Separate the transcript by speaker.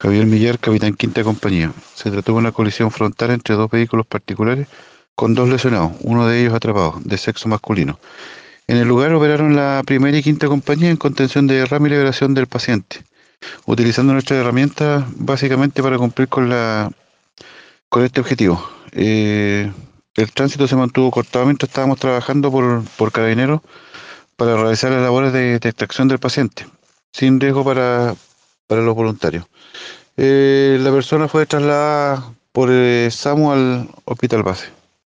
Speaker 1: Javier Millar, capitán quinta compañía. Se trató de una colisión frontal entre dos vehículos particulares con dos lesionados, uno de ellos atrapado, de sexo masculino. En el lugar operaron la primera y quinta compañía en contención de derrame y liberación del paciente, utilizando nuestras herramientas básicamente para cumplir con la con este objetivo. Eh, el tránsito se mantuvo cortado mientras estábamos trabajando por, por carabineros para realizar las labores de, de extracción del paciente, sin riesgo para, para los voluntarios. Eh, la persona fue trasladada por eh, SAMU al hospital base.